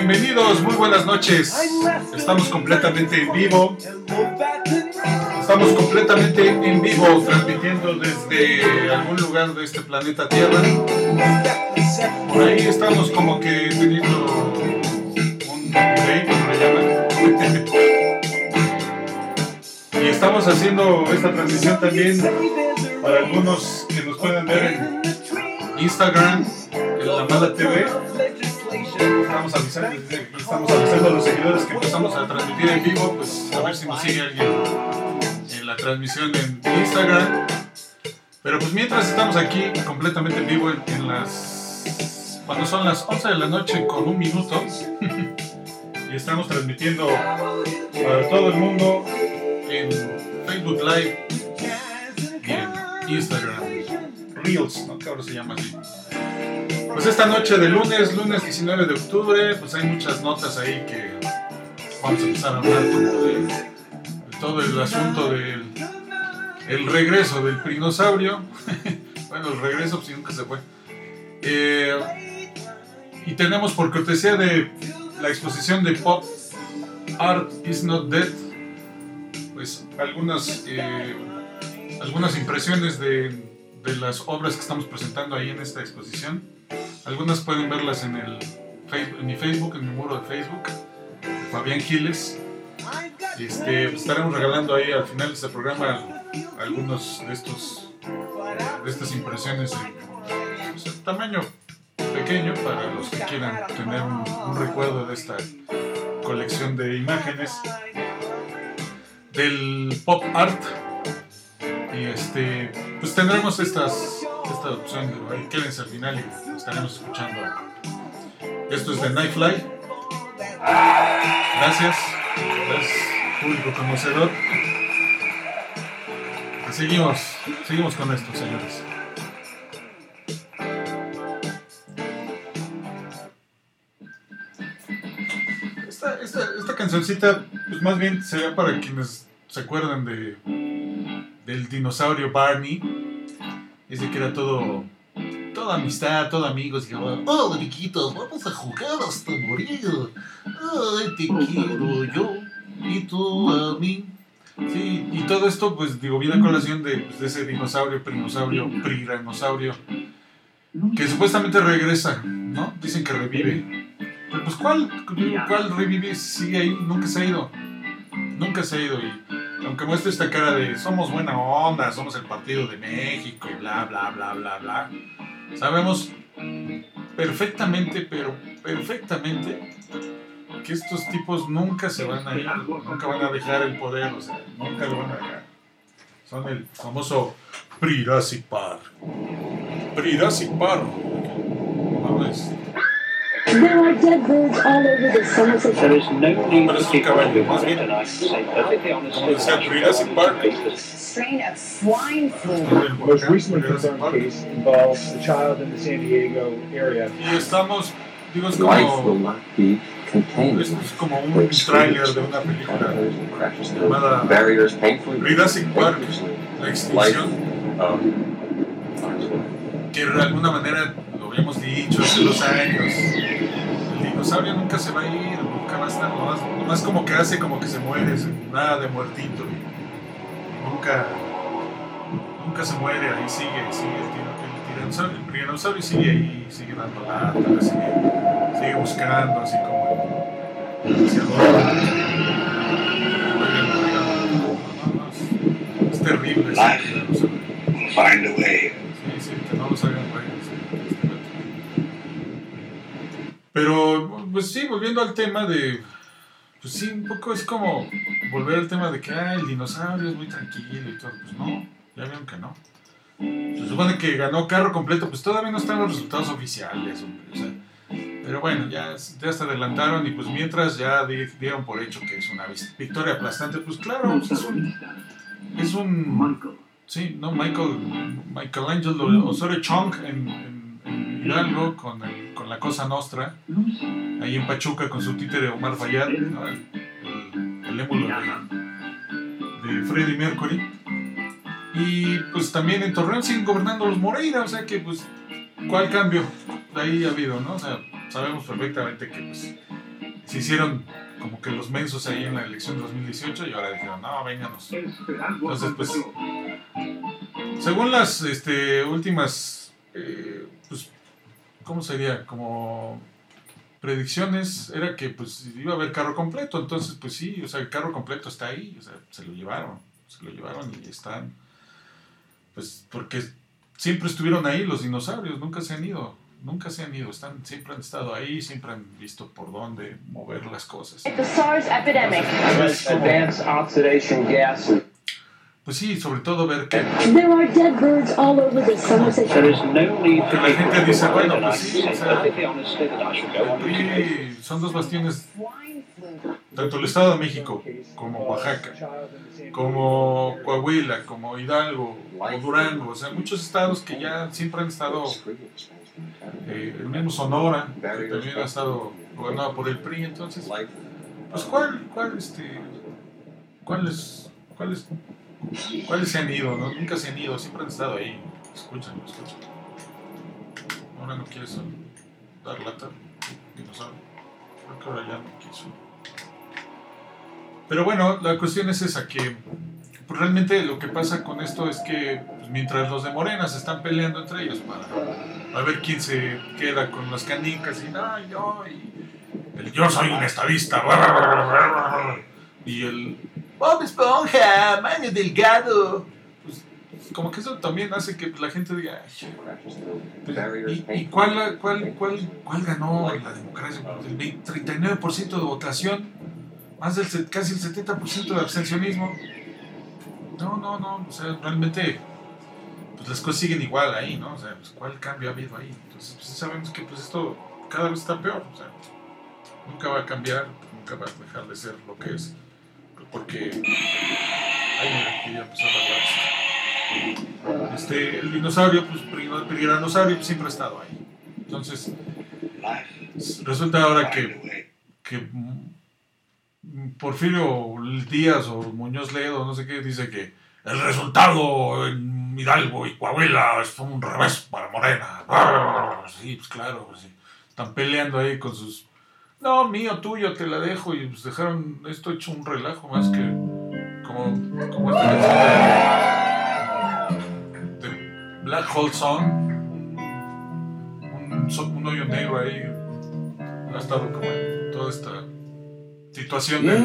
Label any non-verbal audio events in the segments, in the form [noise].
Bienvenidos, muy buenas noches. Estamos completamente en vivo. Estamos completamente en vivo transmitiendo desde algún lugar de este planeta Tierra. Por ahí estamos como que teniendo un delay, como le llaman. y estamos haciendo esta transmisión también para algunos que nos puedan ver en Instagram, en la Mala TV. Estamos avisando, a los seguidores que empezamos a transmitir en vivo, pues a ver si nos sigue alguien en la transmisión en Instagram. Pero pues mientras estamos aquí completamente en vivo en, en las... cuando son las 11 de la noche con un minuto [laughs] y estamos transmitiendo para todo el mundo en Facebook Live y en Instagram. Reels, ¿no? Que ahora se llama así. Pues esta noche de lunes, lunes 19 de octubre, pues hay muchas notas ahí que vamos a empezar a hablar de todo el asunto del el regreso del prinosaurio. [laughs] bueno, el regreso pues nunca se fue. Eh, y tenemos por cortesía de la exposición de Pop Art is Not Dead, pues algunas, eh, algunas impresiones de, de las obras que estamos presentando ahí en esta exposición. Algunas pueden verlas en, el, en mi Facebook, en mi muro de Facebook, Fabián Giles. Este, pues, estaremos regalando ahí al final de este programa algunos de estos de estas impresiones en pues, tamaño pequeño para los que quieran tener un, un recuerdo de esta colección de imágenes del pop art y este pues tendremos estas esta opción de ahí quédense al final y estaremos escuchando. Esto es de Nightfly gracias. Gracias público conocedor. Y seguimos seguimos con esto señores. Esta, esta, esta cancioncita pues más bien sería para quienes se acuerdan de del dinosaurio Barney ese que era todo toda amistad, todo amigos y oh, oh amiguitos, vamos a jugar hasta morir ay te quiero yo y tú a mí sí, y todo esto pues digo viene a colación de, pues, de ese dinosaurio, prinosaurio, priranosaurio que supuestamente regresa, ¿no? Dicen que revive. Pero pues ¿cuál, cuál revive? Sigue ahí, nunca se ha ido nunca se ha ido y aunque muestre esta cara de somos buena onda, somos el partido de México y bla, bla, bla, bla, bla, sabemos perfectamente, pero perfectamente, que estos tipos nunca se van a ir, nunca van a dejar el poder, o sea, nunca lo van a dejar. Son el famoso Prirasi Par. Prirasi Par. No, es- There are dead birds all over the Somerset There is no need But for it's a people caballo, to más bien. tonight to say perfectly honestly. Como decía Jurassic Park. strain of swine flu. el Most recently confirmed case involves a child in the San Diego area. Y estamos, digo, es Life will como, not be contained. esto es como un Waves tráiler screams, de una película, caterpillars and crashes llamada through barriers painfully. Jurassic Park, dangerously. la Life extinción. of Foxwoods. que de alguna manera lo habíamos dicho hace dos años. Dinosaurio nunca se va a ir, nunca va a estar, nomás, nomás como que hace como que se muere, nada de muertito. nunca, nunca se muere, ahí sigue, sigue el, tiro- el tiranosaurio, el tiranosaurio sigue ahí, sigue dando lata, sigue, buscando, así como el es, terrible. Life. tiranosaurio. Find a way. Pero, pues sí, volviendo al tema de. Pues sí, un poco es como volver al tema de que ah, el dinosaurio es muy tranquilo y todo. Pues no, ya vieron que no. Se supone que ganó carro completo, pues todavía no están los resultados oficiales, hombre. O sea, pero bueno, ya, ya se adelantaron y pues mientras ya di- dieron por hecho que es una victoria aplastante, pues claro, pues es un. Es un Sí, no, Michael, Michelangelo Osorio Chong en, en, en Hidalgo con, el- la Cosa Nostra, ahí en Pachuca con su títere Omar Fayad, ¿no? el, el, el émulo de, de Freddie Mercury. Y pues también en Torreón siguen gobernando los Moreira, o sea que pues, ¿cuál cambio? De ahí ha habido, ¿no? O sea, sabemos perfectamente que pues se hicieron como que los mensos ahí en la elección de 2018 y ahora dijeron, no, vénganos. Entonces, pues, según las este, últimas, eh, pues, ¿cómo sería? Como predicciones, era que pues iba a haber carro completo, entonces pues sí, o sea, el carro completo está ahí, o sea, se lo llevaron, se lo llevaron y están, pues, porque siempre estuvieron ahí los dinosaurios, nunca se han ido, nunca se han ido, están, siempre han estado ahí, siempre han visto por dónde mover las cosas. The SARS epidemic. Advanced oxidation gas. Pues sí, sobre todo ver que There are dead birds all over the Somerset. There is no need Que la gente dice, bueno, pues sí, o sea, el PRI son dos bastiones, tanto el Estado de México como Oaxaca, como Coahuila, como Hidalgo, como Durango, o sea, muchos estados que ya siempre han estado, eh, el mismo Sonora, que también ha estado gobernado por el PRI, entonces, pues cuál, cuál, este, cuáles, cuáles, cuáles se han ido. Nunca se han ido, siempre han estado ahí, escuchan, escuchan. Ahora no quieres dar lata, dinosaurio, creo que ahora ya no quiso. Pero bueno, la cuestión es esa, que pues, realmente lo que pasa con esto es que pues, mientras los de Morena se están peleando entre ellos para a ver quién se queda con las canicas y no, yo, y el yo soy un estadista, [laughs] y el Bob Esponja, Mario Delgado, pues como que eso también hace que la gente diga, "Ay, pues, ¿Y, y cuál, cuál, cuál, cuál ganó la democracia? El 20, 39% de votación, más del casi el 70% de abstencionismo. No, no, no, o sea, realmente pues las cosas siguen igual ahí, ¿no? O sea, pues, ¿cuál cambio ha habido ahí? Entonces, pues, sabemos que pues esto cada vez está peor, o sea, nunca va a cambiar, nunca va a dejar de ser lo que es, porque... Ay, mira, que ya a hablar. Este, el dinosaurio, pues el tiranosaurio pues, siempre ha estado ahí. Entonces, resulta ahora que, que Porfirio Díaz o Muñoz Ledo, no sé qué, dice que el resultado en Hidalgo y Coahuila fue un revés para Morena. Sí, pues claro, pues, sí. están peleando ahí con sus... No, mío, tuyo, te la dejo. Y pues dejaron esto hecho un relajo más que como, como esta canción de, de Black Hole Song. Un, un hoyo negro ahí. Ha estado como en toda esta situación de,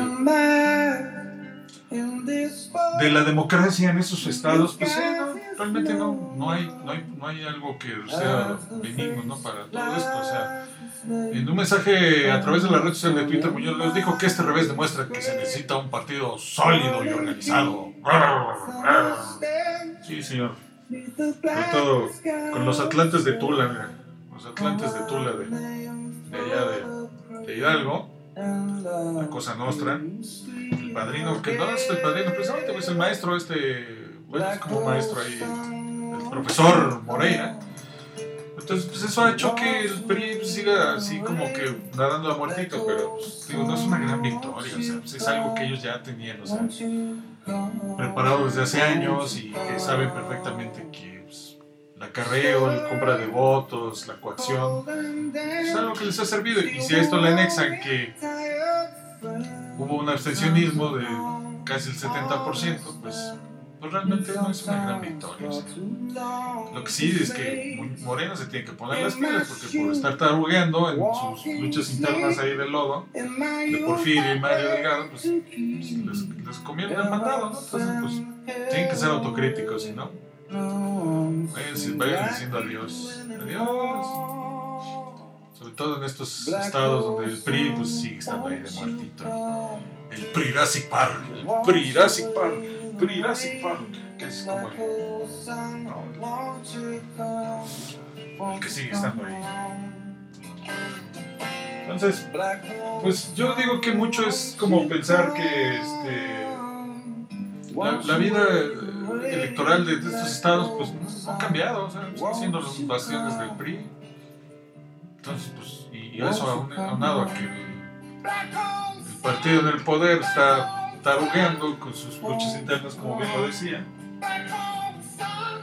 de la democracia en esos estados. Pues sí, no, realmente no, no, hay, no, hay, no hay algo que sea benigno ¿no? para todo esto. O sea, en un mensaje a través de la red social de Twitter, Muñoz les dijo que este revés demuestra que se necesita un partido sólido y organizado. Sí, señor. Sobre todo con los atlantes de Tula, los atlantes de Tula de, de allá de, de Hidalgo, la Cosa Nostra, el padrino, que no es el padrino, precisamente pues el maestro, este, bueno, es como maestro ahí, el profesor Moreira. Entonces, pues eso ha hecho que el PRI pues, siga así como que nadando a muertito, pero pues, digo, no es una gran victoria, o sea, pues, es algo que ellos ya tenían, o sea, preparado desde hace años y que saben perfectamente que pues, el acarreo, la compra de votos, la coacción, es algo que les ha servido. Y si a esto le anexan que hubo un abstencionismo de casi el 70%, pues, pues realmente no es una gran victoria. Lo que sí es que Moreno se tiene que poner las pilas porque por estar tarugueando en sus luchas internas ahí del lodo, de Porfirio y Mario Delgado, pues, les, les conviene el mandado, ¿no? Entonces, pues tienen que ser autocríticos, no, vayan, vayan diciendo adiós. Adiós. Sobre todo en estos estados donde el PRI pues, sigue estando ahí de muertito. El PRI Park, el PRI Park, Jurassic Park, que es como el, que sigue estando ahí. Entonces, pues yo digo que mucho es como pensar que este, la, vida eh, electoral de, estos estados pues ha cambiado, o sea, siendo los bastiones del PRI. Entonces, pues, y eso aun- aunado a que el partido en el poder está tarugueando con sus luchas internas, como bien lo decía.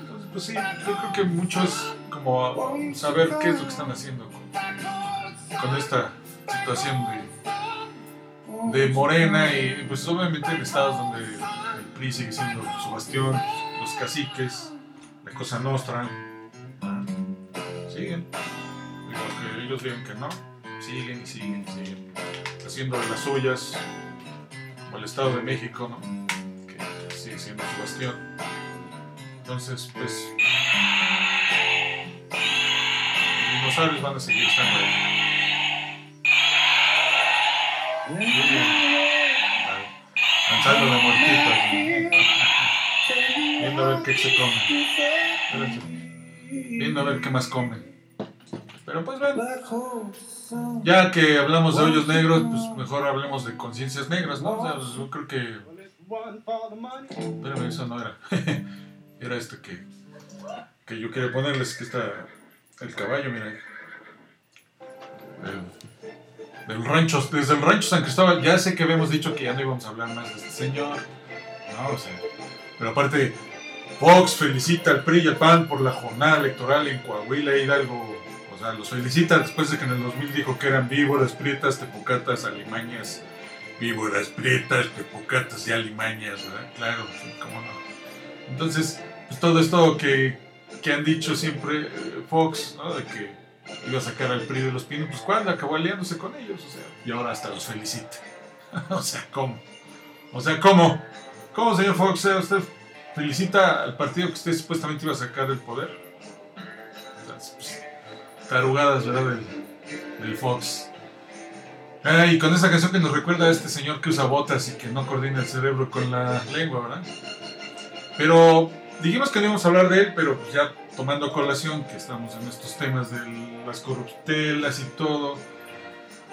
Entonces, pues sí, yo creo que mucho es como saber qué es lo que están haciendo con, con esta situación de de Morena y pues obviamente en estados donde el PRI sigue siendo su bastión, los caciques, la cosa nostra, siguen. Y aunque ellos digan que no, siguen y siguen y siguen haciendo de las suyas, el Estado de México, ¿no? que sigue siendo su bastión. Entonces, pues, los dinosaurios van a seguir estando ahí. Muy bien. La muertita. [laughs] Viendo a ver qué se come. Viendo a ver qué más comen. Pero pues bueno. Ya que hablamos de hoyos negros, pues mejor hablemos de conciencias negras, ¿no? O sea, yo creo que. Espérame, eso no era. [laughs] era este que. Que yo quería ponerles que está. El caballo, mira. El- del rancho, desde el rancho San Cristóbal. Ya sé que habíamos dicho que ya no íbamos a hablar más de este señor. No, o sea. Pero aparte, Fox felicita al PRI y al PAN por la jornada electoral en Coahuila e Hidalgo. Sea, los felicita después de que en el 2000 dijo que eran víboras, prietas, tepocatas, alimañas. Víboras, prietas, tepocatas y alimañas, ¿verdad? Claro, sí, cómo no. Entonces, pues todo esto que, que han dicho siempre eh, Fox, ¿no? De que iba a sacar al PRI de los pinos, pues cuando acabó aliándose con ellos, o sea, y ahora hasta los felicita. [laughs] o sea, ¿cómo? O sea, ¿cómo? ¿Cómo, señor Fox? Usted felicita al partido que usted supuestamente iba a sacar del poder. Tarugadas, ¿verdad? Del, del Fox. Ah, y con esa canción que nos recuerda a este señor que usa botas y que no coordina el cerebro con la lengua, ¿verdad? Pero dijimos que no íbamos a hablar de él, pero pues ya tomando colación que estamos en estos temas de las corruptelas y todo,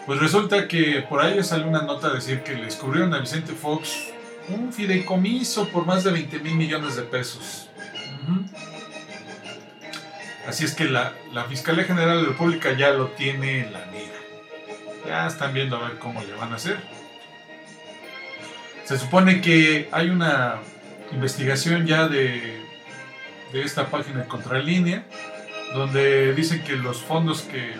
pues resulta que por ahí sale una nota a decir que le descubrieron a Vicente Fox un fideicomiso por más de 20 mil millones de pesos. Ujú. Así es que la, la Fiscalía General de la República ya lo tiene en la mira. Ya están viendo a ver cómo le van a hacer. Se supone que hay una investigación ya de, de esta página de Contralínea, donde dicen que los fondos que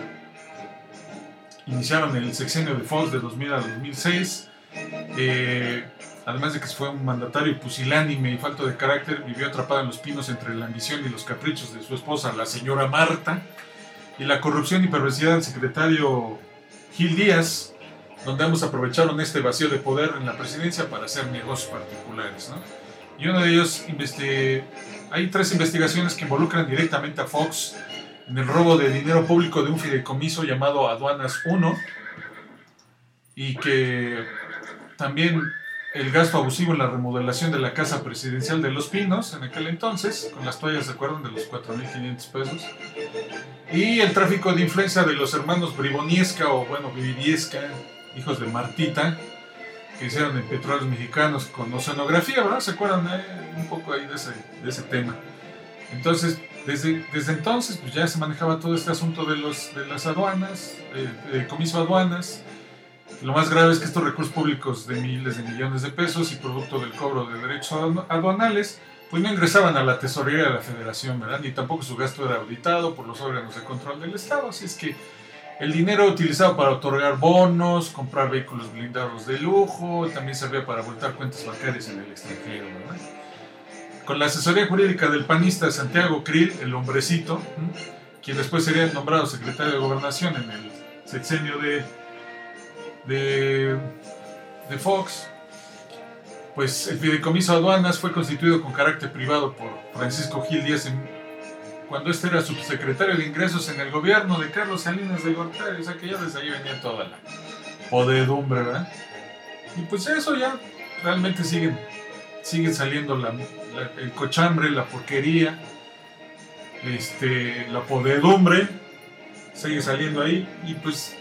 iniciaron el sexenio de Fox de 2000 a 2006, eh, además de que fue un mandatario pusilánime y falto de carácter, vivió atrapado en los pinos entre la ambición y los caprichos de su esposa, la señora Marta, y la corrupción y perversidad del secretario Gil Díaz, donde ambos aprovecharon este vacío de poder en la presidencia para hacer negocios particulares. ¿no? Y uno de ellos, hay tres investigaciones que involucran directamente a Fox en el robo de dinero público de un fideicomiso llamado Aduanas 1 y que también el gasto abusivo en la remodelación de la casa presidencial de Los Pinos en aquel entonces, con las toallas, ¿se acuerdan? De los 4.500 pesos. Y el tráfico de influencia de los hermanos Briboniesca o, bueno, Briviesca, hijos de Martita, que hicieron en Petróleos Mexicanos con oceanografía, ¿verdad? ¿Se acuerdan eh? un poco ahí de ese, de ese tema? Entonces, desde, desde entonces, pues ya se manejaba todo este asunto de, los, de las aduanas, eh, de comiso aduanas. Lo más grave es que estos recursos públicos de miles de millones de pesos y producto del cobro de derechos adu- aduanales, pues no ingresaban a la tesorería de la federación, ¿verdad? Ni tampoco su gasto era auditado por los órganos de control del Estado. Así es que el dinero utilizado para otorgar bonos, comprar vehículos blindados de lujo, también servía para voltar cuentas bancarias en el extranjero, ¿verdad? Con la asesoría jurídica del panista Santiago Krill, el hombrecito, quien después sería nombrado secretario de gobernación en el sexenio de, de, de Fox, pues el fideicomiso de aduanas fue constituido con carácter privado por Francisco Gil Díaz en- cuando este era subsecretario de ingresos en el gobierno de Carlos Salinas de Gortari, o sea que ya desde ahí venía toda la podedumbre, ¿verdad? Y pues eso ya realmente siguen, siguen saliendo la- el cochambre, la porquería, este, la podedumbre, sigue saliendo ahí y pues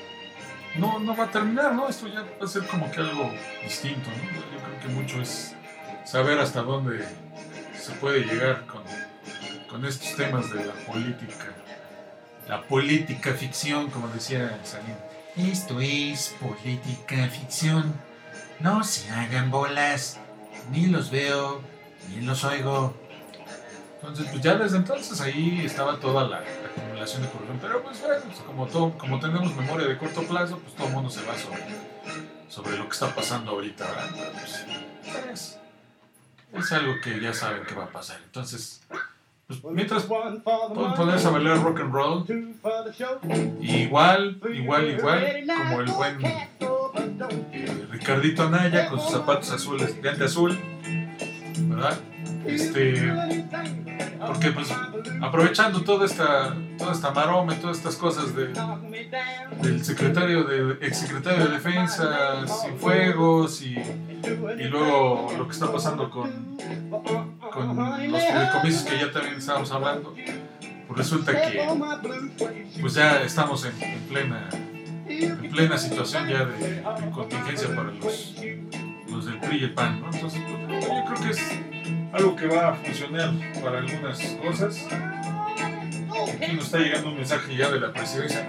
no, no va a terminar, ¿no? Esto ya va a ser como que algo distinto, ¿no? Yo creo que mucho es saber hasta dónde se puede llegar con, con estos temas de la política. La política ficción, como decía Salim. Esto es política ficción. No se hagan bolas. Ni los veo, ni los oigo. Entonces, pues ya desde entonces ahí estaba toda la, acumulación de corrupción. Pero pues bueno, pues, como, todo, como tenemos memoria de corto plazo, pues todo el mundo se va sobre, sobre lo que está pasando ahorita, ¿verdad? Pues, es, es algo que ya saben que va a pasar. Entonces, pues, mientras pueden ponerse a bailar rock and roll, igual, igual, igual, como el buen eh, Ricardito Anaya con sus zapatos azules, de azul, ¿verdad? Este, porque pues aprovechando toda esta, toda esta maroma y todas estas cosas de, del secretario de, ex secretario de defensa, fuegos y, y luego lo que está pasando con, con los fideicomisos que ya también estábamos hablando, pues resulta que pues ya estamos en, en plena en plena situación ya de, de contingencia para los, los del PRI y el PAN, ¿no? Entonces, pues, yo creo que es algo que va a funcionar para algunas cosas. Aquí nos está llegando un mensaje ya de la presidencia.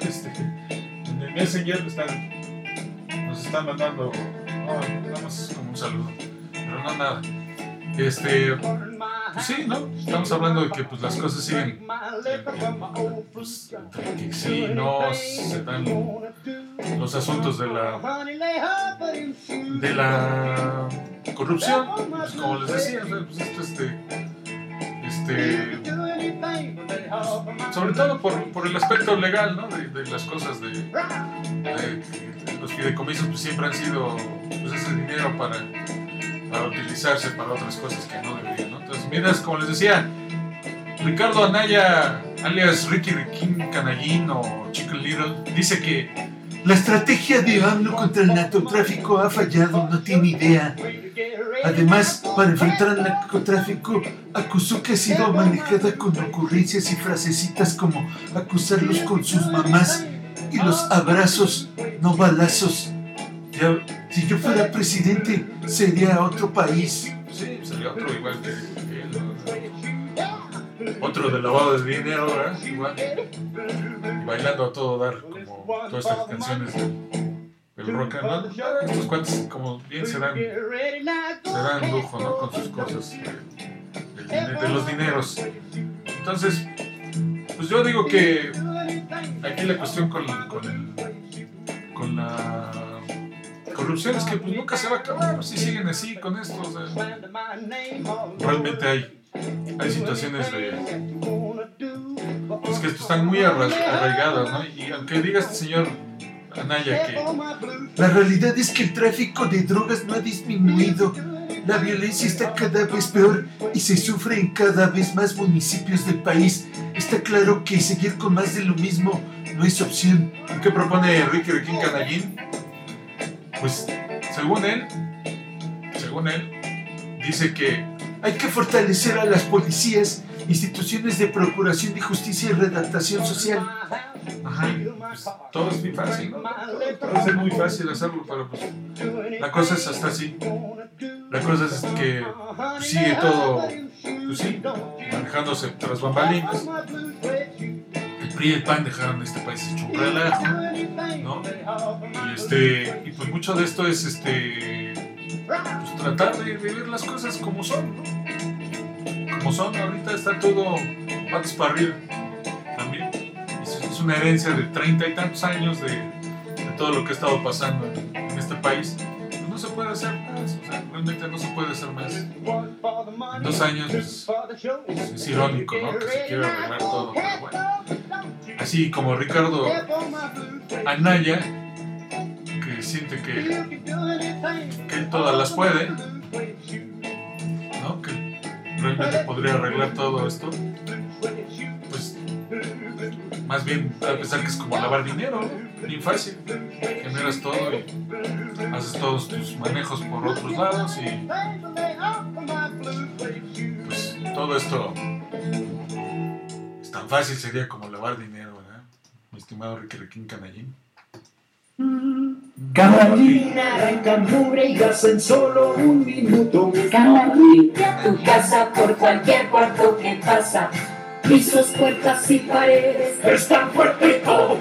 Este, en el Messenger nos están mandando, nada más como un saludo, pero no nada. Este, pues sí, ¿no? Estamos hablando de que pues, las cosas siguen. eh, sí, no, se dan los asuntos de la de la corrupción, pues, como les decía, pues esto este, este sobre todo por, por el aspecto legal, ¿no? De, las cosas de, de los fideicomisos pues, siempre han sido pues, ese dinero para, para utilizarse para otras cosas que no deberían, ¿no? Entonces, miras, como les decía, Ricardo Anaya, alias Ricky Riquín Canallín o Chicken Little, dice que La estrategia de AMLO contra el narcotráfico ha fallado, no tiene idea. Además, para enfrentar al narcotráfico, acusó que ha sido manejada con ocurrencias y frasecitas como acusarlos con sus mamás y los abrazos, no balazos. Si yo fuera presidente, sería otro país. Sí, sería otro igual que. Otro de lavado de dinero, ¿verdad? Igual. Y bailando a todo dar, como todas estas canciones del, rock and roll. Estos cuantos, como bien se dan, se dan lujo, ¿no? Con sus cosas de, del dine- de los dineros. Entonces, pues yo digo que aquí la cuestión con, con, el, con la corrupción es que pues nunca se va a acabar. Si siguen así con esto, o sea, realmente hay, hay situaciones de pues que están muy arra- arraigadas, ¿no? Y aunque diga este señor Anaya que La realidad es que el tráfico de drogas no ha disminuido. La violencia está cada vez peor y se sufre en cada vez más municipios del país. Está claro que seguir con más de lo mismo no es opción. ¿qué propone Ricky Riquín Canallín? Pues según él, según él, dice que Hay que fortalecer a las policías, instituciones de procuración de justicia y redactación social. ajá, pues, todo es muy fácil, ¿no? Todo es muy fácil hacerlo, pero pues la cosa es hasta así. La cosa es que sigue todo, pues sí, manejándose tras bambalinas. El PRI y el PAN dejaron este país hecho un relajo, ¿no? Y, este, y pues mucho de esto es este, pues tratar de vivir las cosas como son, ¿no? Como son, ahorita está todo patas para arriba también. Es, una herencia de treinta y tantos años de, de todo lo que ha estado pasando en, en este país. Pues no se puede hacer más, o sea, realmente no se puede hacer más. En dos años pues, es, irónico, ¿no? Que se quiera arreglar todo, pero bueno. Así como Ricardo Anaya, siente que, él todas las puede, ¿no? Que realmente podría arreglar todo esto, pues más bien a pensar que es como lavar dinero, bien fácil. Generas todo y haces todos tus manejos por otros lados y pues todo esto es tan fácil sería como lavar dinero, ¿verdad? Mi estimado Ricky Riquín Canallín. Canallín arranca mugre y gas en solo un minuto. Cama limpia tu casa por cualquier cuarto que pasa. Pisos, puertas y paredes. Es tan fuerte y todo.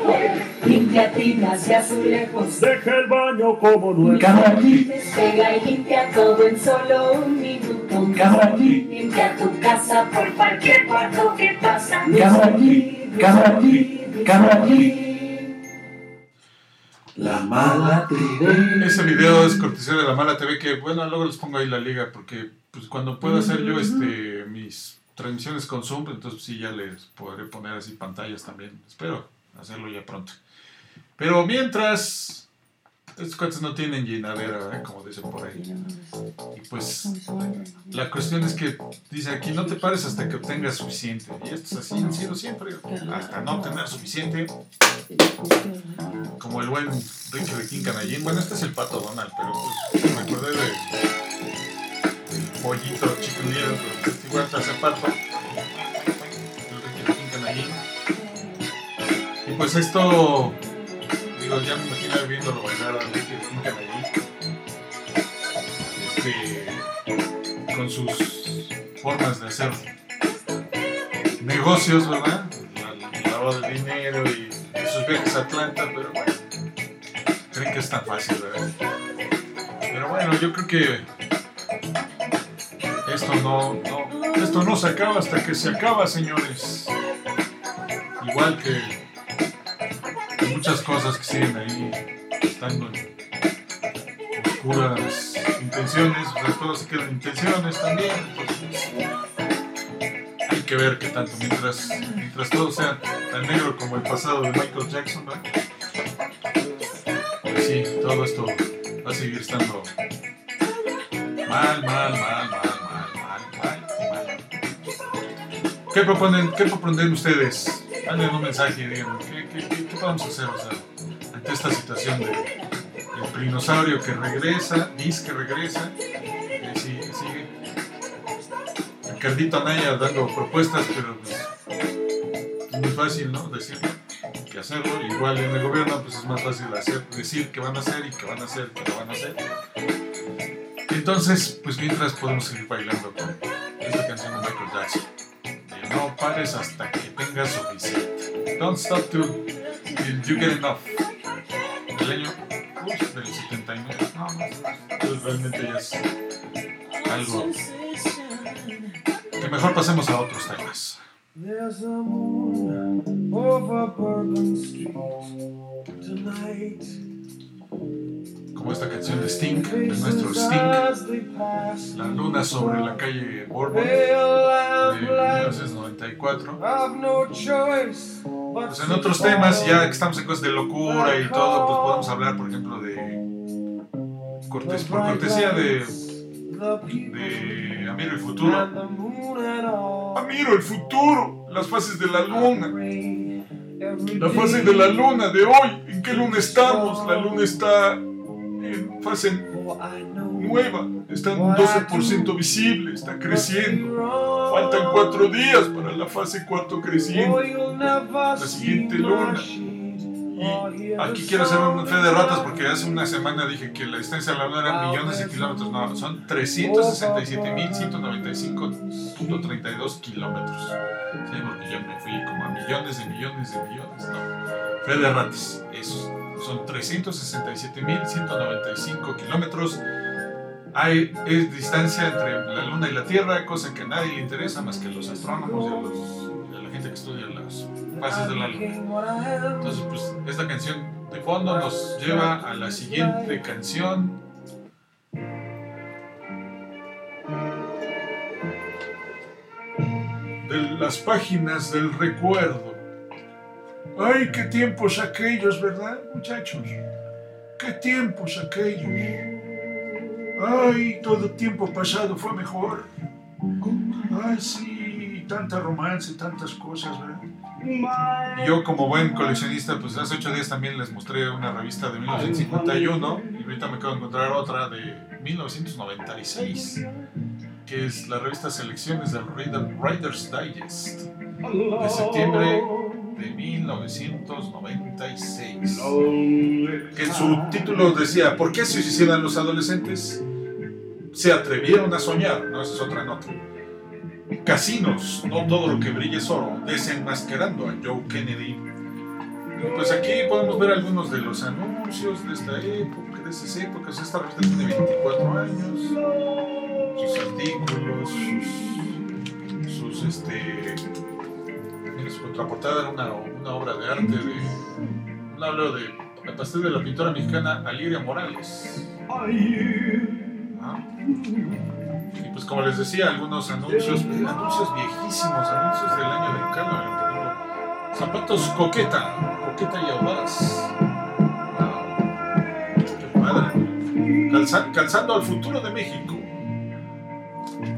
Limpia tinas y azulejos. Deja el baño como nuevo. Canallín, Despega y limpia todo en solo un minuto. Canallín, Limpia tu casa por cualquier cuarto que pasa. Clip, cámara clip. La mala TV. Ese video es cortesía de la mala TV que, bueno, luego les pongo ahí la liga porque pues, cuando pueda hacer yo este mis transmisiones con Zoom, entonces sí ya les podré poner así pantallas también. Espero hacerlo ya pronto. Pero mientras, estos cuates no tienen llenadera, ¿eh? como dicen por ahí. Y pues la cuestión es que dice aquí no te pares hasta que obtengas suficiente. Y esto es así, ha sido siempre. Hasta no tener suficiente. Como el buen Ricky Riquín Canallín. Bueno, este es el pato Donald, pero pues, me acordé de el pollito chicken little, pero este igual te hace pato. El Ricky Riquín Canallín. Y pues esto, ya me imagino viéndolo bailar a Riquín Canallín. Este, con sus formas de hacer negocios, ¿verdad? El lavado de dinero y sus viajes a Atlanta, pero bueno, creen que es tan fácil, ¿verdad? Pero bueno, yo creo que esto no, no, esto no se acaba hasta que se acaba, señores. Igual que muchas cosas que siguen ahí estando en oscuras intenciones, o sea, todo se queda en intenciones también. hay que ver qué tanto, mientras, mientras todo sea tan negro como el pasado de Michael Jackson, ¿no? Pues sí, todo esto va a seguir estando mal, mal, mal, mal, mal, mal, mal. ¿Qué proponen, qué proponen ustedes? Manden un mensaje díganme, ¿qué, qué podemos hacer o sea, ante esta situación de el plinosaurio que regresa, dice que regresa, y sigue, sigue. Ricardito Anaya dando propuestas, pero pues, es muy fácil, ¿no? Decirlo que hacerlo. Igual en el gobierno, pues es más fácil hacer, decir que van a hacer y que van a hacer, que lo van a hacer. Entonces, pues mientras podemos seguir bailando con esta canción de Michael Jackson. De no pares hasta que tengas suficiente. Don't stop till, till you get enough. El año uf, del 79. No, no, pues realmente ya es algo que mejor pasemos a otros temas. There's a moon over Bourbon Street tonight. Como esta canción de Sting, de nuestro Sting, La luna sobre la calle Bourbon de 1994. Pues en otros temas, ya que estamos en cosas de locura y todo, pues podemos hablar, por ejemplo, de cortes, por cortesía de, de Amiro el futuro. Amiro el futuro, las fases de la luna. La fase de la luna de hoy. ¿En qué luna estamos? La luna está en fase nueva. Está en 12% visible. Está creciendo. Faltan cuatro días para la fase 4 creciente. La siguiente luna. Y aquí quiero hacer un fe de ratas porque hace una semana dije que la distancia de la luna era millones de kilómetros. No, son 367.195.32 kilómetros. Sí, porque yo me fui como a millones de millones de millones. No, fe de ratas. Eso. Son 367.195 kilómetros. Hay es distancia entre la luna y la Tierra, cosa que a nadie le interesa más que a los astrónomos y a, la gente que estudia las fases de la luna. Entonces, pues esta canción de fondo nos lleva a la siguiente canción. De las páginas del recuerdo. Ay, qué tiempos aquellos, ¿verdad, muchachos? Qué tiempos aquellos. Ay, todo tiempo pasado fue mejor. Ay, sí, tanta romance, tantas cosas, ¿verdad? Yo como buen coleccionista, pues hace ocho días también les mostré una revista de 1951 y ahorita me acabo de encontrar otra de 1996, que es la revista Selecciones del Reader- Writer's Digest de septiembre de 1996. Que en su título decía, ¿por qué se suicidan los adolescentes? Se atrevieron a soñar, no, esa es otra nota. Casinos, no todo lo que brilla es oro, desenmascarando a Joe Kennedy. Pues aquí podemos ver algunos de los anuncios de esta época, de esas épocas. Esta revista tiene 24 años, sus artículos, sus, sus este, contraportada era una, una obra de arte de un de el pastel de la pintora mexicana Aliria Morales. Ah. Y pues como les decía, algunos anuncios, anuncios viejísimos, anuncios del año del ejemplo, Zapatos coqueta, coqueta y audaz. Wow. Qué padre. Calza- calzando al futuro de México.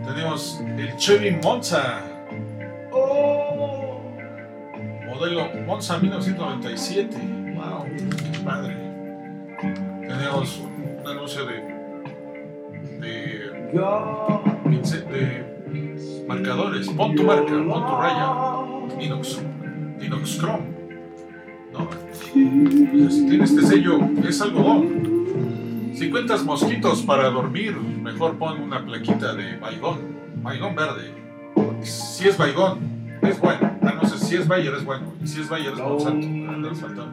Tenemos el Chevy Monza. Modelo Monza 1997. Wow, qué padre. Tenemos un anuncio de. de. pince- de marcadores. Pon tu marca, pon tu raya. Inox. Inox Chrome. ¿No? Si tiene este sello, es algodón. Si cuentas mosquitos para dormir, mejor pon una plaquita de baigón. Baigón verde. Si es baigón, es bueno. Ah, no sé, si es Bayer es bueno. Y si es Bayer es Monsanto. Ah, no nos faltó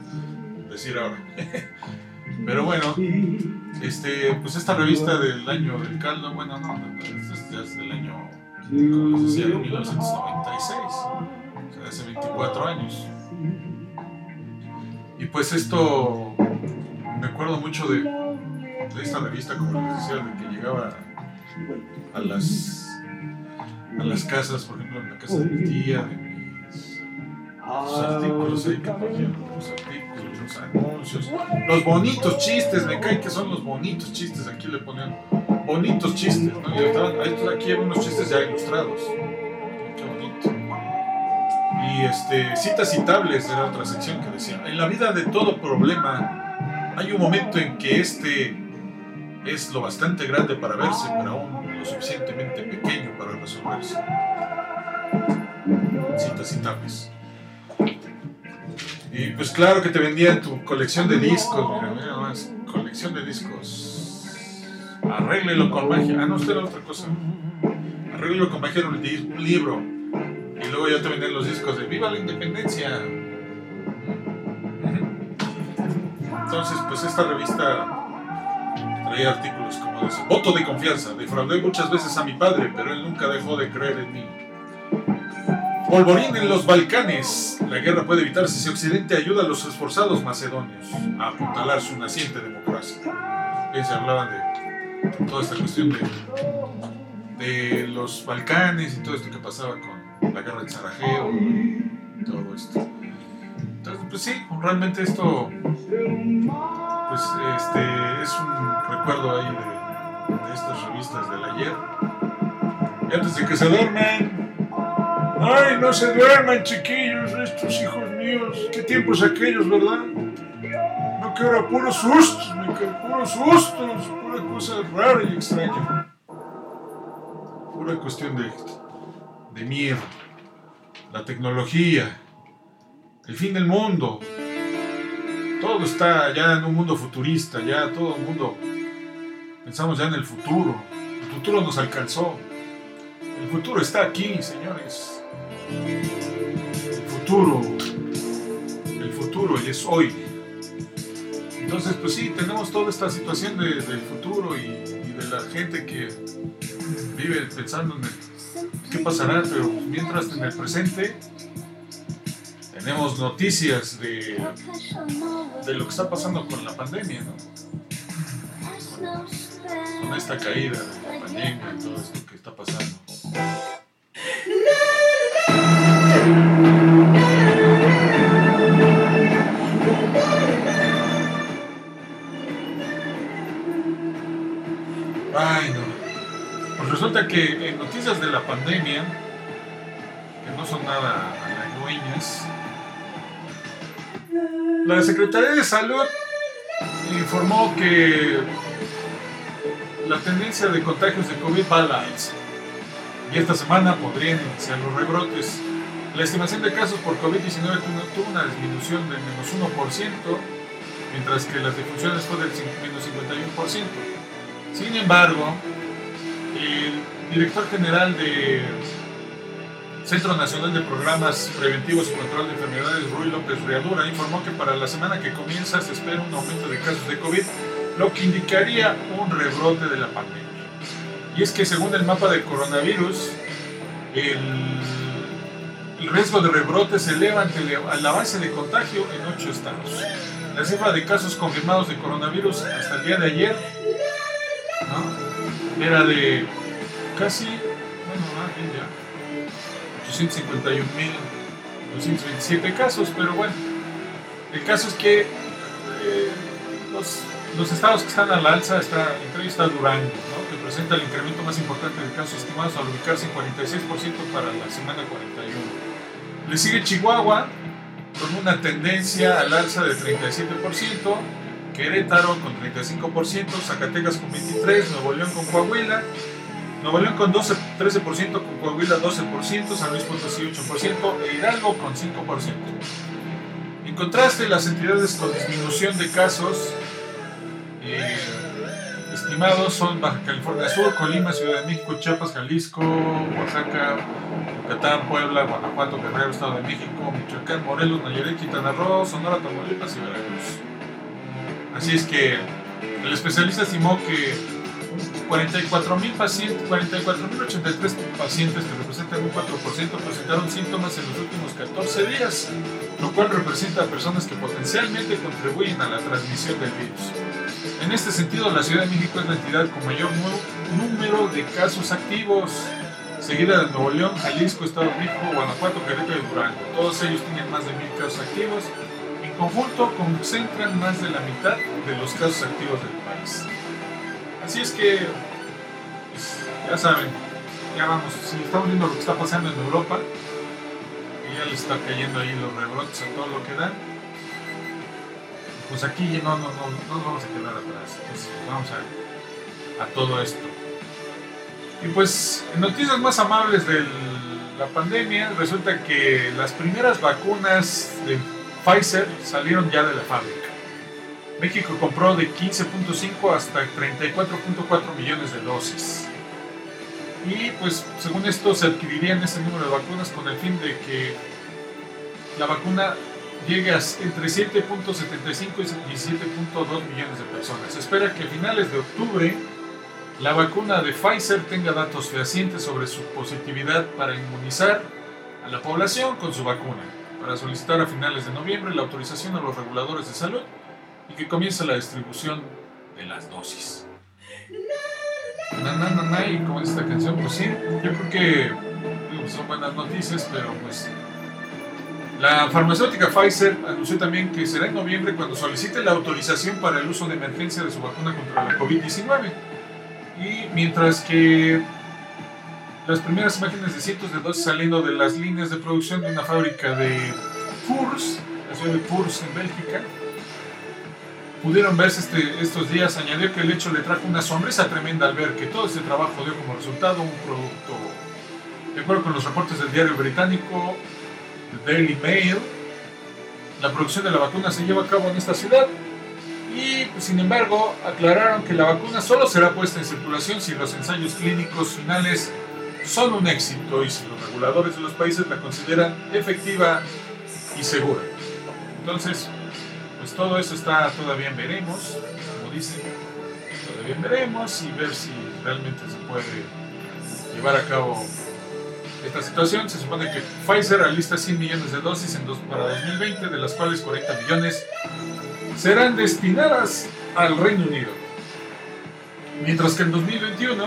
decir ahora. [laughs] Pero bueno, este, pues esta revista del año del caldo, bueno, no, es, es del año, como les decía, de 1996, o sea, hace 24 años. Y pues esto, me acuerdo mucho de, de esta revista, como les decía, de que llegaba a las, a las casas, por ejemplo, en la casa de mi tía, de mis los artículos ahí que ponían, los artículos, los anuncios, los bonitos chistes, me cae que son los bonitos chistes, aquí le ponían bonitos chistes, ¿no? Y estos aquí hay unos chistes ya ilustrados, qué bonito. Y este, citas citables era otra sección que decía, en la vida de todo problema hay un momento en que este es lo bastante grande para verse, pero aún lo suficientemente pequeño para resolverse. Citas citables. Y pues claro que te vendían tu colección de discos, mira, mira más, colección de discos. Arréglelo con magia. Ah, no, esta era otra cosa. Arréglelo con magia un libro. Y luego ya te vendían los discos de Viva la Independencia. Entonces, pues esta revista traía artículos como ese. Voto de confianza. Defraudé muchas veces a mi padre, pero él nunca dejó de creer en mí. Polvorín en los Balcanes. La guerra puede evitarse si Occidente ayuda a los esforzados macedonios a apuntalar su naciente democracia. Ahí se hablaban de toda esta cuestión de los Balcanes y todo esto que pasaba con la guerra de Sarajevo y todo esto. Entonces, pues sí, realmente esto pues este es un recuerdo ahí de, de estas revistas del ayer. Y antes de que se duerman, Ay, no se duerman, chiquillos, estos hijos míos. Qué tiempos aquellos, ¿verdad? No que puros sustos, me puros sustos, pura cosa rara y extraña. Pura cuestión de, de miedo. La tecnología, el fin del mundo. Todo está ya en un mundo futurista, ya todo el mundo. Pensamos ya en el futuro. El futuro nos alcanzó. El futuro está aquí, señores. El futuro, el futuro y es hoy. Entonces, pues sí, tenemos toda esta situación de- del futuro y, y de la gente que vive pensando en el- qué pasará, pero mientras en el presente tenemos noticias de, de lo que está pasando con la pandemia, ¿no? Con, esta caída de la pandemia y todo esto que está pasando. Ay, no. Pues resulta que en noticias de la pandemia, que no son nada halagüeñas, la Secretaría de Salud informó que la tendencia de contagios de COVID va a la alza. Y esta semana podrían iniciar los rebrotes. La estimación de casos por COVID-19 tuvo una disminución del menos 1%, mientras que las defunciones fue del menos 51%. Sin embargo, el director general de Centro Nacional de Programas Preventivos y Control de Enfermedades, Rui López Riadura, informó que para la semana que comienza se espera un aumento de casos de COVID, lo que indicaría un rebrote de la pandemia. Y es que según el mapa del coronavirus, el, riesgo de rebrote se eleva ante la base de contagio en ocho estados. La cifra de casos confirmados de coronavirus hasta el día de ayer era de casi, 851.227 casos, pero bueno, el caso es que eh, los, los estados que están a alza, está, entre ellos está Durango, ¿no? que presenta el incremento más importante de casos estimados al ubicarse en 46% para la semana 41. Le sigue Chihuahua con una tendencia al alza de 37%, Querétaro con 35%, Zacatecas con 23%, Nuevo León con Coahuila, Nuevo León con 12, 13%, con Coahuila 12%, San Luis Potosí 8% e Hidalgo con 5%. En contraste, las entidades con disminución de casos eh, estimados son Baja California Sur, Colima, Ciudad de México, Chiapas, Jalisco, Oaxaca, Yucatán, Puebla, Guanajuato, Guerrero, Estado de México, Michoacán, Morelos, Nayarit, Quintana Roo, Sonora, Tamaulipas y Veracruz. Así es que el especialista estimó que 44.000 pacientes, 44.083 pacientes que representan un 4% presentaron síntomas en los últimos 14 días, lo cual representa a personas que potencialmente contribuyen a la transmisión del virus. En este sentido, la Ciudad de México es la entidad con mayor número de casos activos, seguida de Nuevo León, Jalisco, Estado de México, Guanajuato, Querétaro y Durango. Todos ellos tienen más de mil casos activos. En conjunto, concentran más de la mitad de los casos activos del país. Así es que, ya saben, ya vamos, si estamos viendo lo que está pasando en Europa, y ya le está cayendo ahí los rebrotes a todo lo que dan, pues aquí no, no, no, no nos vamos a quedar atrás. Vamos a, a todo esto. Y pues, en noticias más amables de la pandemia, resulta que las primeras vacunas de Pfizer salieron ya de la fábrica. México compró de 15.5 hasta 34.4 millones de dosis. Y pues según esto se adquirirían ese número de vacunas con el fin de que la vacuna llegue a entre 7.75 y 17.2 millones de personas. Se espera que a finales de octubre la vacuna de Pfizer tenga datos fehacientes sobre su positividad para inmunizar a la población con su vacuna, para solicitar a finales de noviembre la autorización a los reguladores de salud y que comience la distribución de las dosis. Na, na, na, na, y como esta canción, pues sí, yo creo son buenas noticias, pero pues la farmacéutica Pfizer anunció también que será en noviembre cuando solicite la autorización para el uso de emergencia de su vacuna contra la COVID-19. Y mientras que las primeras imágenes de cientos de dosis saliendo de las líneas de producción de una fábrica de Purs, la ciudad de Purs en Bélgica, pudieron verse este, estos días, añadió que el hecho le trajo una sonrisa tremenda al ver que todo este trabajo dio como resultado un producto. De acuerdo con los reportes del diario británico The Daily Mail, la producción de la vacuna se lleva a cabo en esta ciudad y, pues, sin embargo, aclararon que la vacuna solo será puesta en circulación si los ensayos clínicos finales son un éxito y si los reguladores de los países la consideran efectiva y segura. Entonces, pues todo eso está todavía en veremos, como dicen, todavía en veremos y ver si realmente se puede llevar a cabo esta situación. Se supone que Pfizer alista 100 millones de dosis para 2020, de las cuales 40 millones serán destinadas al Reino Unido. Mientras que en 2021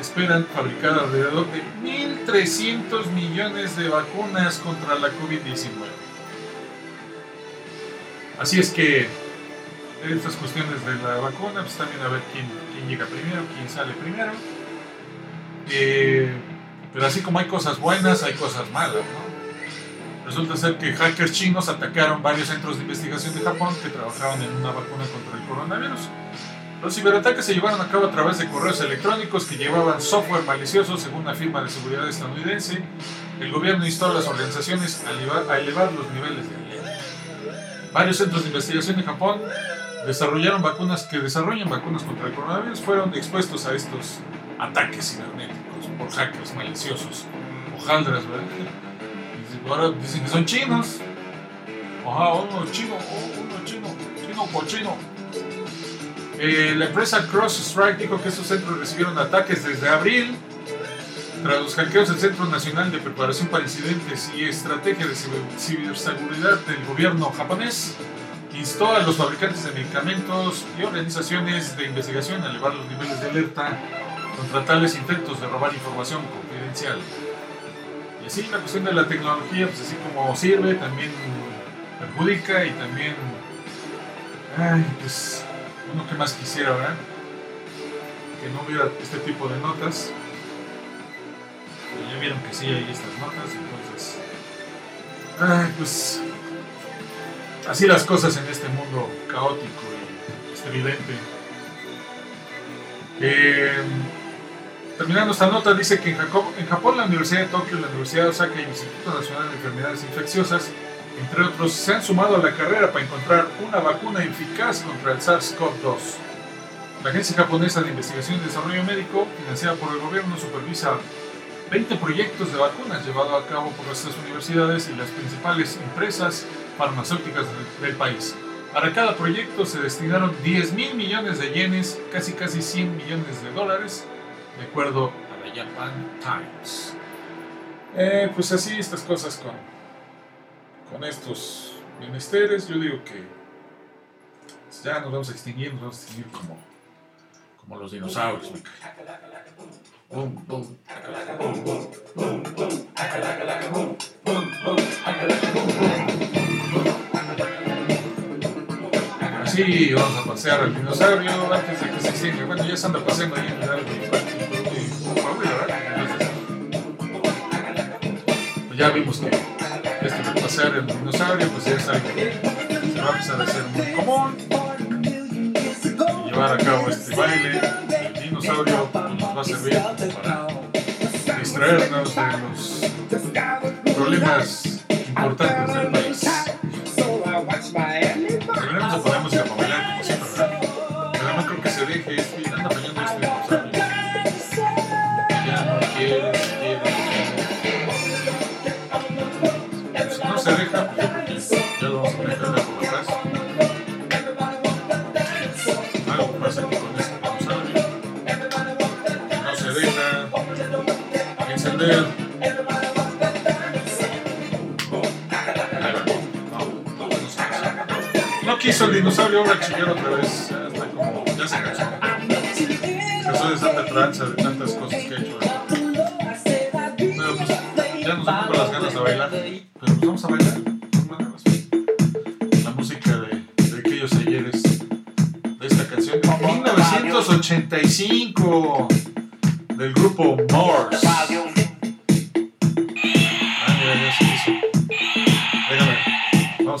esperan fabricar alrededor de 1.300 millones de vacunas contra la COVID-19. Así es que estas cuestiones de la vacuna, pues también a ver quién, llega primero, quién sale primero. Eh, pero así como hay cosas buenas, hay cosas malas. Resulta ser que hackers chinos atacaron varios centros de investigación de Japón que trabajaban en una vacuna contra el coronavirus. Los ciberataques se llevaron a cabo a través de correos electrónicos que llevaban software malicioso, según la firma de seguridad estadounidense. El gobierno instó a las organizaciones a elevar, los niveles de. Varios centros de investigación en Japón desarrollaron vacunas que desarrollan vacunas contra el coronavirus fueron expuestos a estos ataques cibernéticos por hackers maliciosos. Hojaldras, ¿verdad? Ahora dicen que son chinos. Ajá, uno chino, uno chino, chino cochino. Eh, la empresa CrossStrike dijo que estos centros recibieron ataques desde abril Tras los hackeos del Centro Nacional de Preparación para Incidentes y Estrategia de Ciber- Ciberseguridad del gobierno japonés, instó a los fabricantes de medicamentos y organizaciones de investigación a elevar los niveles de alerta contra tales intentos de robar información confidencial. Y así la cuestión de la tecnología, pues así como sirve, también perjudica y también, ay, pues, uno que más quisiera, ¿verdad? Que no hubiera este tipo de notas. Ya vieron que sí hay estas notas, entonces, pues, así las cosas en este mundo caótico y estridente. Eh, terminando esta nota, dice que en Japón, en Japón, la Universidad de Tokio, la Universidad de Osaka y el Instituto Nacional de Enfermedades Infecciosas, entre otros, se han sumado a la carrera para encontrar una vacuna eficaz contra el SARS-CoV-2. La Agencia Japonesa de Investigación y Desarrollo Médico, financiada por el gobierno, supervisa 20 proyectos de vacunas llevados a cabo por estas universidades y las principales empresas farmacéuticas del, país. Para cada proyecto se destinaron 10 mil millones de yenes, casi casi 100 millones de dólares, de acuerdo a la Japan Times. Eh, pues así estas cosas con, con estos menesteres, yo digo que ya nos vamos a extinguir, nos vamos a extinguir como, como los dinosaurios. Así vamos a pasear al dinosaurio antes de que se extinga. Bueno, ya se anda paseando ahí en el pues ya vimos que esto de pasear el dinosaurio, pues ya algo que se va a empezar a hacer muy común. Y llevar a cabo este baile del dinosaurio nos va a servir para distraernos de los problemas importantes del país. Deberíamos de poner música para bailar como siempre, ¿verdad? Pero no creo que se deje esto y anda fallando este dinosaurio. Ya no quiere, quiere, quiere. Si no se deja, No, quiso el dinosaurio ahora chillar otra vez. Ya está como. Ya se cansó. Cansó de tanta tranza, de tantas cosas que ha hecho. Pero pues ya nos ocupa las ganas de bailar. Pero pues vamos a bailar. La música de, de aquellos ayeres. De esta canción. 1985. Del grupo Morse.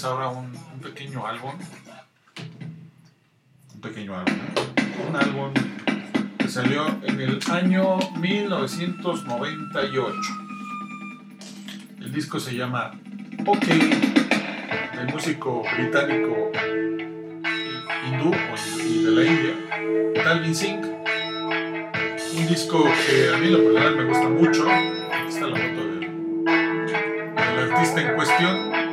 recomendarles ahora un, un pequeño álbum. Un pequeño álbum. Un álbum que salió en el año 1998. El disco se llama OK del músico británico hindú y de la India, Talvin Singh. Un disco que a mí lo personal me gusta mucho. Aquí está la foto del, del artista en cuestión.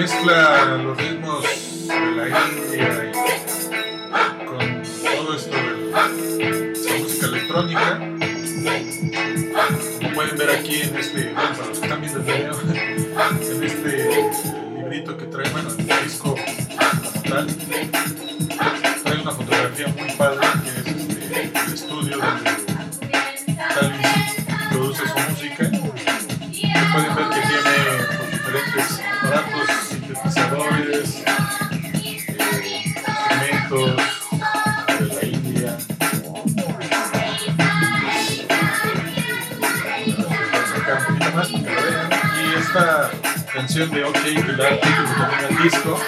Mezcla los ritmos de la India y con todo esto de la música electrónica. Como pueden ver aquí en este, bueno, para los que están viendo video, en este librito que trae, bueno, el disco Siempre, ok, det la artículo también el disco.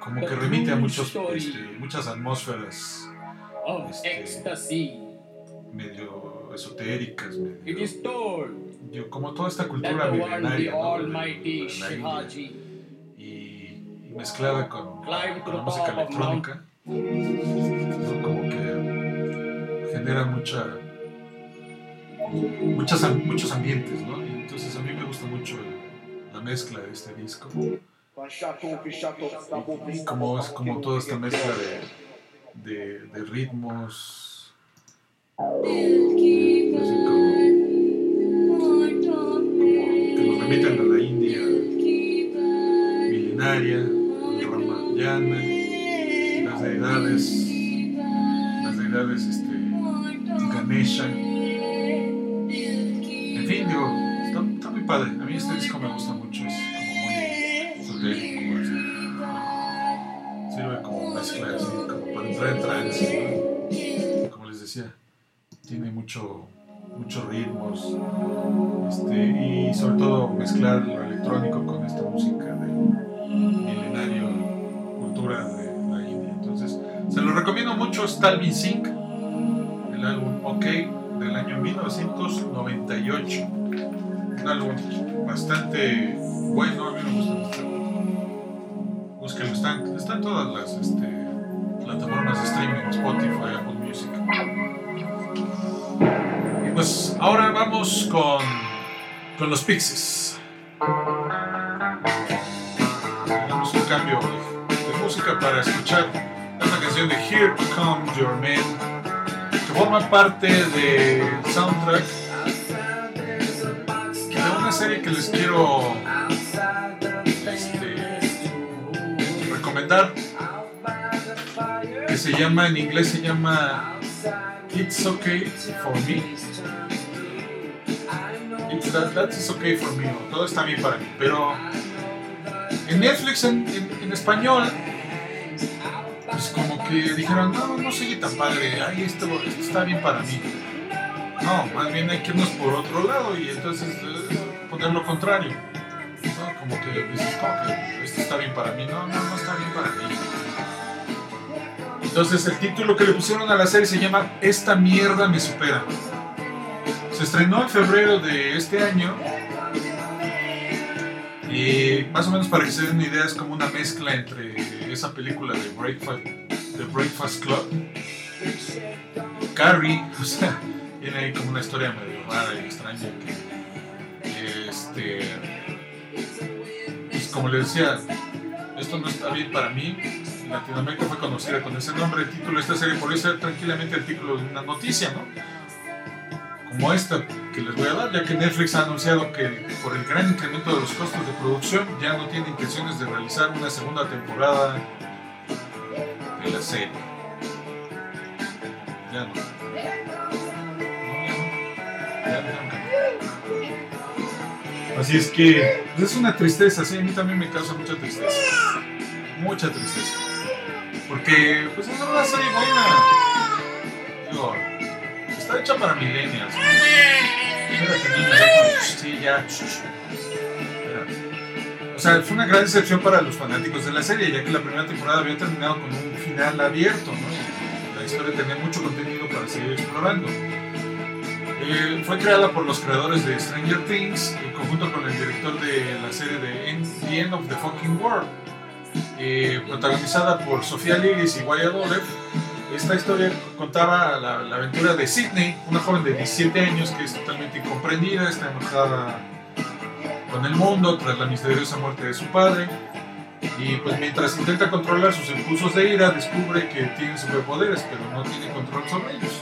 Como que remite a muchos, este, muchas atmósferas of Este- ecstasy, medio esotéricas, medio, como toda esta cultura milenaria y, mezclada con, la música electrónica, ¿no? como que genera mucha, muchas, muchos ambientes, ¿no? Y entonces a mí me gusta mucho la mezcla de este disco. Como es como toda esta mezcla de, de, de ritmos, así como, que nos remiten a la India milenaria, Ramayana, las deidades, las deidades este, Ganesha. En fin, digo, está, está muy padre. A mí este disco me gusta mucho, Sirve como mezcla, así, como para entrar en trance. Como les decía, tiene mucho, muchos ritmos este, y sobre todo mezclar lo electrónico con esta música de milenario cultura de la India. Entonces, se lo recomiendo mucho, es Talvin Singh, el álbum OK del año 1998. Un álbum bastante bueno, a mí me gusta mucho. Están, todas las este, plataformas de streaming, Spotify, Apple Music. Y pues ahora vamos con, con los Pixies. Hagamos un cambio de música para escuchar esta canción de Here Comes Your Man, que forma parte del soundtrack de una serie que les quiero este, que se llama, en inglés se llama It's Okay For Me. It's that, that is okay for me, todo está bien para mí, pero en Netflix en, en- español, pues como que dijeron, no, no sigue tan padre, ay, esto, esto está bien para mí. No, más bien hay que irnos por otro lado y entonces eh, poner lo contrario. ¿no? Como que dices, como está bien para mí, no, no, no está bien para mí. Entonces el título que le pusieron a la serie se llama Esta mierda me supera. Se estrenó en febrero de este año y más o menos para que se den una idea es como una mezcla entre esa película de Breakfast, de Breakfast Club, Carrie, [laughs] o sea, tiene ahí como una historia medio rara y extraña que, este, como le decía, esto no está bien para mí. Latinoamérica fue conocida con ese nombre, el título de esta serie podría ser tranquilamente el título de una noticia, ¿no? Como esta que les voy a dar, ya que Netflix ha anunciado que por el gran incremento de los costos de producción ya no tiene intenciones de realizar una segunda temporada de la serie. Ya no. No, ya no. Ya no. Así es que pues es una tristeza, sí, a mí también me causa mucha tristeza. Mucha tristeza. Porque pues es una serie buena. Digo, está hecha para millennials. Ya, Sí, ya. O sea, fue una gran decepción para los fanáticos de la serie, ya que la primera temporada había terminado con un final abierto, ¿no? La historia tenía mucho contenido para seguir explorando. Eh, fue creada por los creadores de Stranger Things en conjunto con el director de la serie de End- The End of the Fucking World. Eh, protagonizada por Sofía Ligis y Wyatt Olev. Esta historia contaba la, aventura de Sidney, una joven de 17 años que es totalmente incomprendida, está enojada con el mundo tras la misteriosa muerte de su padre. Y pues mientras intenta controlar sus impulsos de ira, descubre que tiene superpoderes, pero no tiene control sobre ellos.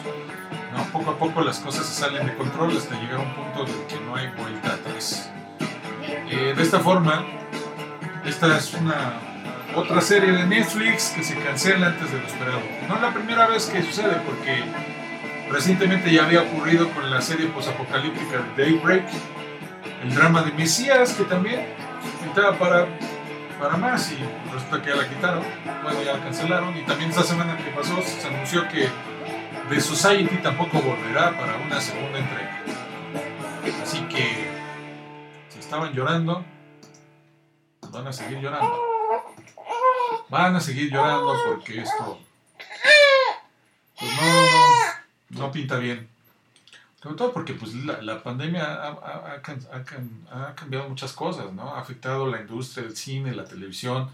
¿No? Poco a poco las cosas se salen de control hasta llegar a un punto en que no hay vuelta atrás. Eh, de esta forma, esta es una otra serie de Netflix que se cancela antes de lo esperado. No es la primera vez que sucede porque recientemente ya había ocurrido con la serie posapocalíptica de Daybreak, el drama de Mesías que también pintaba para, para más y resulta que ya la quitaron, bueno ya la cancelaron y también esta semana que pasó se anunció que The Society tampoco volverá para una segunda entrega. Así que si estaban llorando, van a seguir llorando. Van a seguir llorando porque esto pues no, no, no pinta bien. Sobre todo porque pues, la, la pandemia ha, ha- ha ha cambiado muchas cosas, ¿no? Ha afectado la industria del cine, la televisión.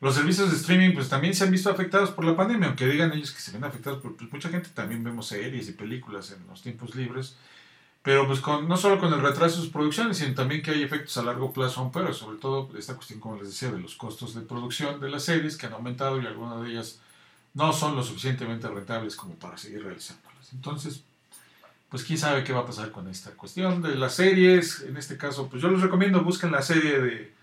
Los servicios de streaming pues también se han visto afectados por la pandemia, aunque digan ellos que se ven afectados, por, pues, mucha gente también vemos series y películas en los tiempos libres. Pero pues con, no solo con el retraso de sus producciones, sino también que hay efectos a largo plazo aún peor, sobre todo esta cuestión, como les decía, de los costos de producción de las series que han aumentado y algunas de ellas no son lo suficientemente rentables como para seguir realizándolas. Entonces, pues quién sabe qué va a pasar con esta cuestión de las series. En este caso, pues yo les recomiendo, busquen la serie de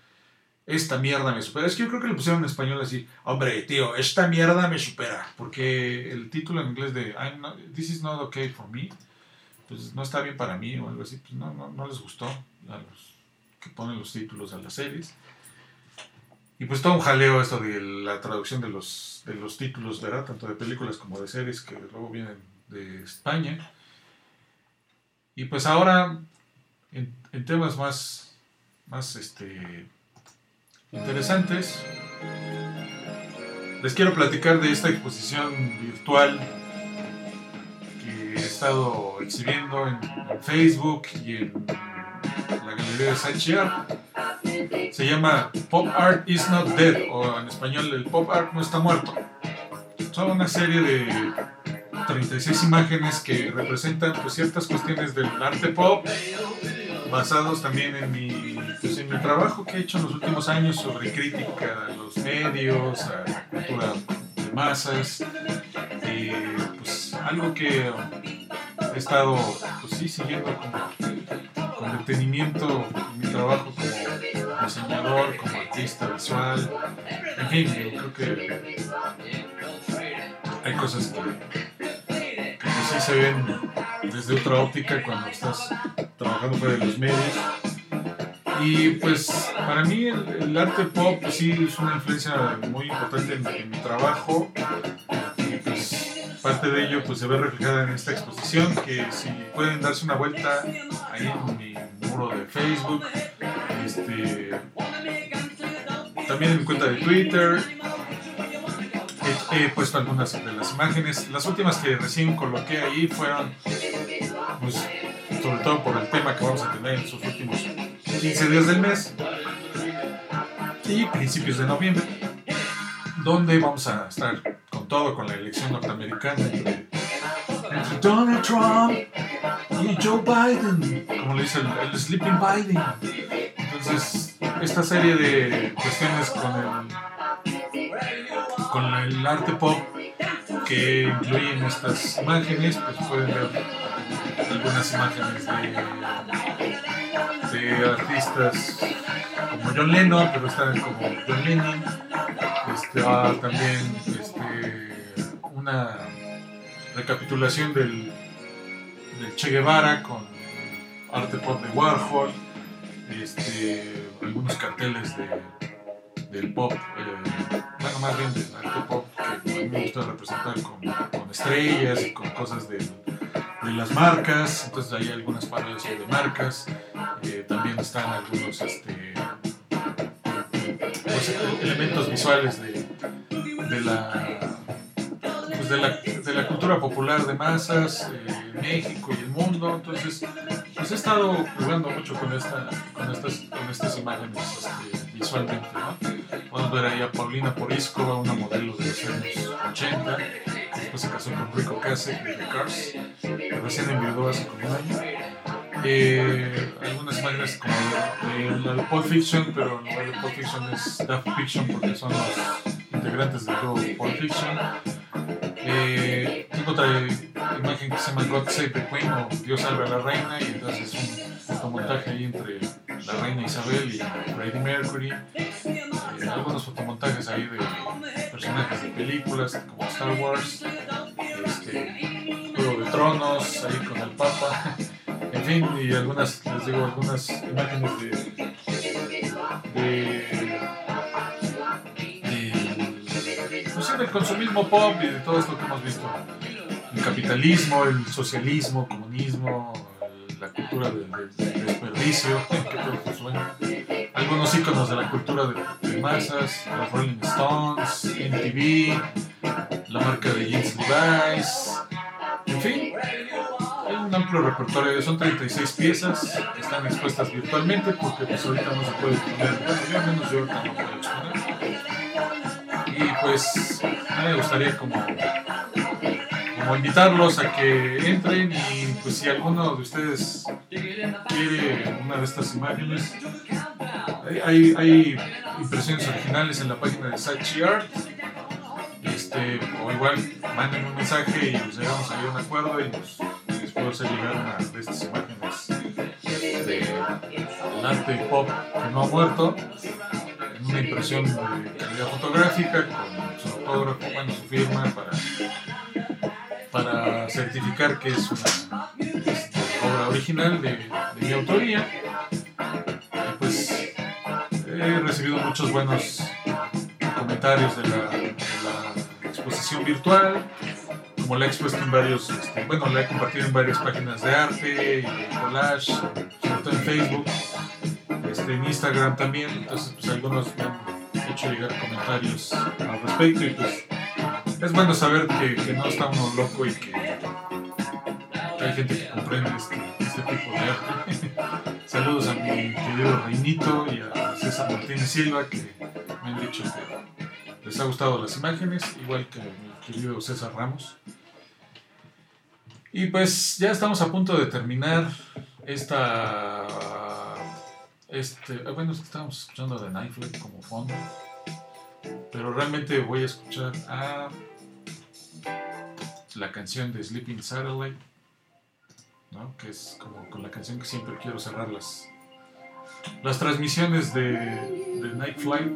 Esta mierda me supera. Es que yo creo que le pusieron en español así, hombre, tío, esta mierda me supera. Porque el título en inglés de This is not okay for me, pues no está bien para mí o algo así, pues no, no, no les gustó a los que ponen los títulos a las series. Y pues todo un jaleo esto de la traducción de los, de los títulos, ¿verdad? Tanto de películas como de series que luego vienen de España. Y pues ahora, en temas más, más este, interesantes, les quiero platicar de esta exposición virtual que he estado exhibiendo en, Facebook y en la galería de Sachiar. Se llama Pop Art is not dead, o en español, el Pop Art no está muerto. Son una serie de 36 imágenes que representan pues, ciertas cuestiones del arte pop, basados también en mi, mi trabajo que he hecho en los últimos años sobre crítica a los medios, a la cultura de masas, eh, pues algo que he estado pues, sí, siguiendo como, con detenimiento en mi trabajo como diseñador, como artista visual, en fin, yo creo que hay cosas que, que sí se ven desde otra óptica cuando estás trabajando fuera de los medios. Y pues para mí el, arte pop pues, sí es una influencia muy importante en, mi trabajo. Y pues parte de ello pues se ve reflejada en esta exposición que si pueden darse una vuelta ahí en mi muro de Facebook. Este, también en mi cuenta de Twitter, he puesto algunas de las imágenes. Las últimas que recién coloqué ahí fueron, pues, sobre todo por el tema que vamos a tener en sus últimos 15 días del mes y principios de noviembre, donde vamos a estar con todo, con la elección norteamericana entre, Donald Trump y Joe Biden, como le dice el, el Sleeping Biden. Entonces, esta serie de cuestiones con el, con el arte pop que incluyen estas imágenes, pues pueden ver algunas imágenes de, artistas como John Lennon, pero están como John Lennon. Este, ah, también este, una recapitulación del, del Che Guevara con arte pop de Warhol, este, algunos carteles de, del pop, eh, bueno, más bien del arte pop a mí me gusta representar con, estrellas y con cosas de, de las marcas, entonces hay algunas parodias de marcas, eh, también están algunos este, pues, elementos visuales de, de la pues de la, de la cultura popular de masas, eh, México y el mundo. Entonces, pues he estado jugando mucho con, esta, con, estas, con estas imágenes este, visualmente. ¿no? Podemos ver ahí a Paulina Porisco, una modelo de 80. Después se casó con Rico Kasek de Cars, recién enviudó hace como un año. Eh, algunas imágenes como de la de Pulp Fiction, pero lugar de Pulp Fiction es Daft Fiction porque son los integrantes del juego Pulp Fiction. Eh, tengo otra imagen que se llama God Save the Queen o Dios salve a la reina y entonces es un fotomontaje ahí entre la reina Isabel y Freddie Mercury. Eh, algunos fotomontajes ahí de personajes de películas como Star Wars, este, Juego de Tronos, ahí con el Papa. En fin, y algunas, les digo, algunas imágenes de, de, de, pues del consumismo pop y de todo esto que hemos visto. El capitalismo, el socialismo, el comunismo, la cultura del, desperdicio. [laughs] Algunos íconos de la cultura de, de masas, los Rolling Stones, MTV, la marca de jeans Levi's, en fin, hay un amplio repertorio, son 36 piezas están expuestas virtualmente porque pues ahorita no se puede exponer, bueno, yo al menos yo ahorita no puedo exponer. Y pues me gustaría como, como invitarlos a que entren y pues si alguno de ustedes quiere una de estas imágenes, hay, hay, impresiones originales en la página de Sachi Art. Este, o igual manden un mensaje y pues llegamos a un acuerdo y pues, les puedo llegar una de estas imágenes de arte pop que no ha muerto en una impresión de calidad fotográfica con su autógrafo, bueno, su firma para, para certificar que es una obra original de, mi autoría. Y pues he recibido muchos buenos comentarios de la, exposición virtual, como la he expuesto en varios, este, bueno, la he compartido en varias páginas de arte y collage, sobre todo en Facebook, este, en Instagram también, entonces pues algunos me han hecho llegar comentarios al respecto y pues es bueno saber que, que no está uno loco y que, hay gente que comprende este, este tipo de arte. [laughs] Saludos a mi querido Reinito y a César Martínez Silva que me han dicho que les ha gustado las imágenes, igual que mi querido César Ramos. Y pues ya estamos a punto de terminar esta... Este, ah, bueno, es que estábamos escuchando de Nightflight como fondo, pero realmente voy a escuchar a la canción de Sleeping Satellite, ¿no? que es como con la canción que siempre quiero cerrar las, transmisiones de, de Night Flight,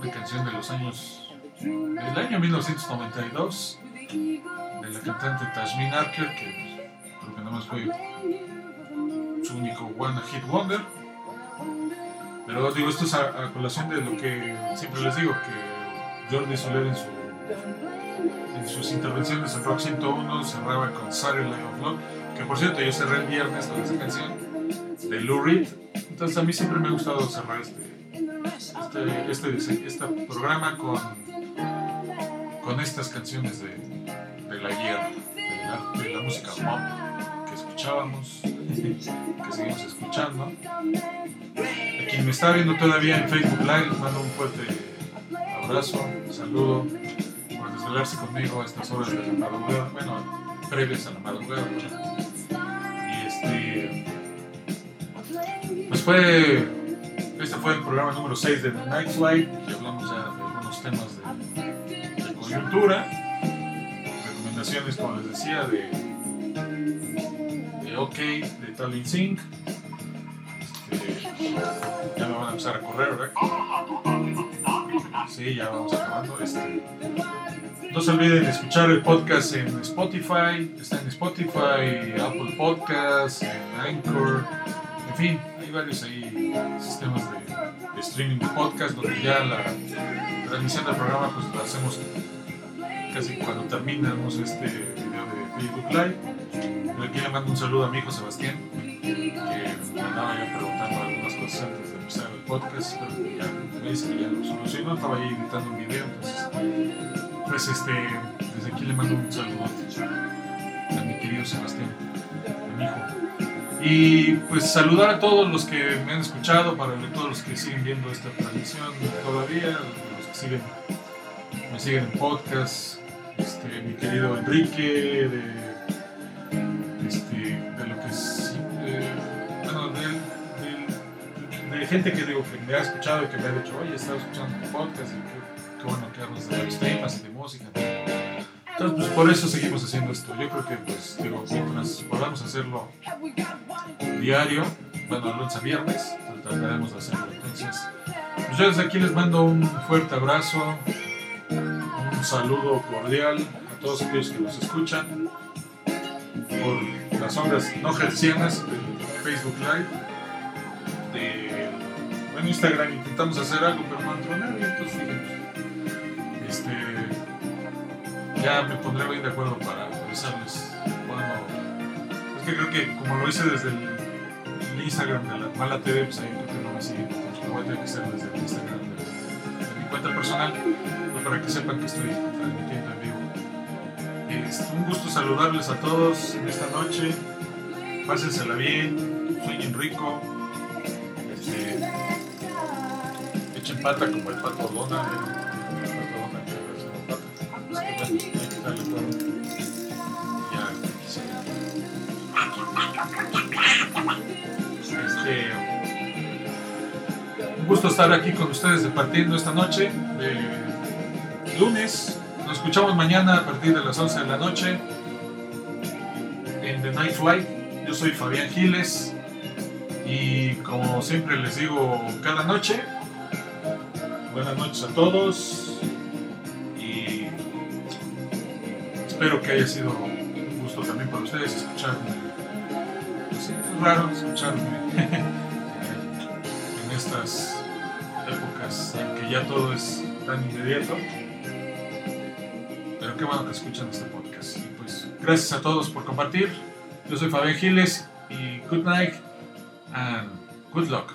una canción de los años, del año 1992, de la cantante Tashmin Archer, que creo que nada más fue su único One Hit Wonder. Pero digo, esto es a, a colación de lo que siempre les digo, que Jordi Soler en, su, sus intervenciones en Rock 101 cerraba con Saturday of Love, que por cierto yo cerré el viernes con esa canción de Lou Reed. Entonces a mí siempre me ha gustado cerrar este, este, este, este programa con, con estas canciones de, de la guía, de la, de la música pop que escuchábamos, que seguimos escuchando. A quien me está viendo todavía en Facebook Live, les mando un fuerte abrazo, saludo por desvelarse conmigo a estas horas de la madrugada, bueno, previas a la madrugada. Y este. Pues fue. Este fue el programa número 6 de The Night Flight, que hablamos ya de algunos temas de, de coyuntura, recomendaciones, como les decía, de, de OK, de Tallinn Sync. Este, ya me van a empezar a correr, ¿verdad? Sí, ya vamos acabando. Este, no se olviden de escuchar el podcast en Spotify, está en Spotify, Apple Podcasts, Anchor, en fin, hay varios ahí sistemas de, streaming de podcast donde ya la transmisión del programa pues lo hacemos casi cuando terminamos este video de Facebook Live. Aquí le mando un saludo a mi hijo Sebastián, que me andaba ya preguntando algunas cosas antes podcast, pero ya me dice que ya lo solucionó, estaba ahí editando un video, entonces pues este, desde aquí le mando un saludo a mi querido Sebastián, mi hijo. Y pues saludar a todos los que me han escuchado, para todos los que siguen viendo esta transmisión todavía, los que siguen, me siguen en podcast, este, mi querido Enrique, de, de gente que digo que me ha escuchado y que me ha dicho, oye, estaba escuchando tu podcast y qué, bueno que hablas de los temas y de música. Entonces, pues por eso seguimos haciendo esto. Yo creo que, pues, digo, mientras podamos hacerlo diario, bueno, lunes a viernes, pues, trataremos de hacerlo. Entonces, pues yo desde aquí les mando un fuerte abrazo, un saludo cordial a todos aquellos que nos escuchan por las ondas no gercianas de Facebook Live. De, en Instagram intentamos hacer algo, pero no entró nadie, entonces dije, este, ya me pondré bien de acuerdo para avisarles cuando. Es que creo que como lo hice desde el, el Instagram de la Mala TV, pues ahí creo que no me siguen. Lo voy a tener que hacer desde el Instagram de, de mi cuenta personal, para que sepan que estoy transmitiendo en vivo. Es un gusto saludarles a todos en esta noche. Pásensela bien, sueñen rico. Pata como el pato Donald. ¿eh? El pato Donald que. Es. Ya. Este, un gusto estar aquí con ustedes departiendo esta noche de lunes. Nos escuchamos mañana a partir de las 11 de la noche en The Night Flight. Yo soy Fabián Giles y como siempre les digo cada noche, buenas noches a todos y espero que haya sido un gusto también para ustedes escucharme. Pues es raro escucharme [laughs] en estas épocas en que ya todo es tan inmediato. Pero qué bueno que escuchan este podcast. Y pues gracias a todos por compartir. Yo soy Fabián Giles y good night and good luck.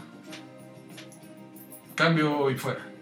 Cambio y fuera.